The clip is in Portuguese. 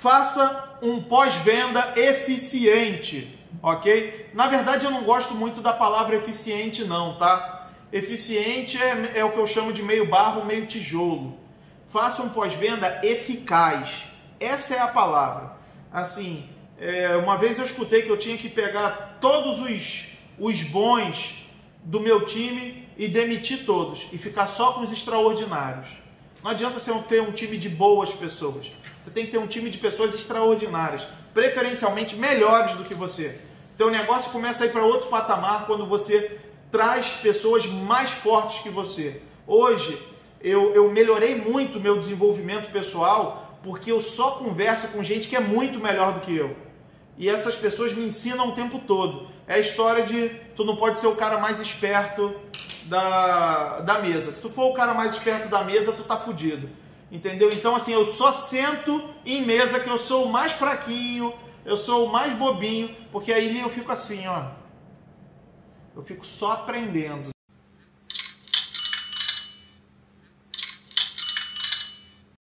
faça um pós-venda eficiente, ok? Na verdade, eu não gosto muito da palavra eficiente, não, tá? Eficiente é, é o que eu chamo de meio barro, meio tijolo. Faça um pós-venda eficaz. Essa é a palavra. Assim, é, uma vez eu escutei que eu tinha que pegar todos os, os bons do meu time e demitir todos e ficar só com os extraordinários. Não adianta você ter um time de boas pessoas. Você tem que ter um time de pessoas extraordinárias, preferencialmente melhores do que você. Teu negócio começa a ir para outro patamar quando você traz pessoas mais fortes que você. Hoje eu, eu melhorei muito meu desenvolvimento pessoal porque eu só converso com gente que é muito melhor do que eu. E essas pessoas me ensinam o tempo todo. É a história de tu não pode ser o cara mais esperto da, da mesa. Se tu for o cara mais esperto da mesa, tu tá fudido. Entendeu? Então, assim, eu só sento em mesa que eu sou o mais fraquinho, eu sou o mais bobinho, porque aí eu fico assim, ó. Eu fico só aprendendo.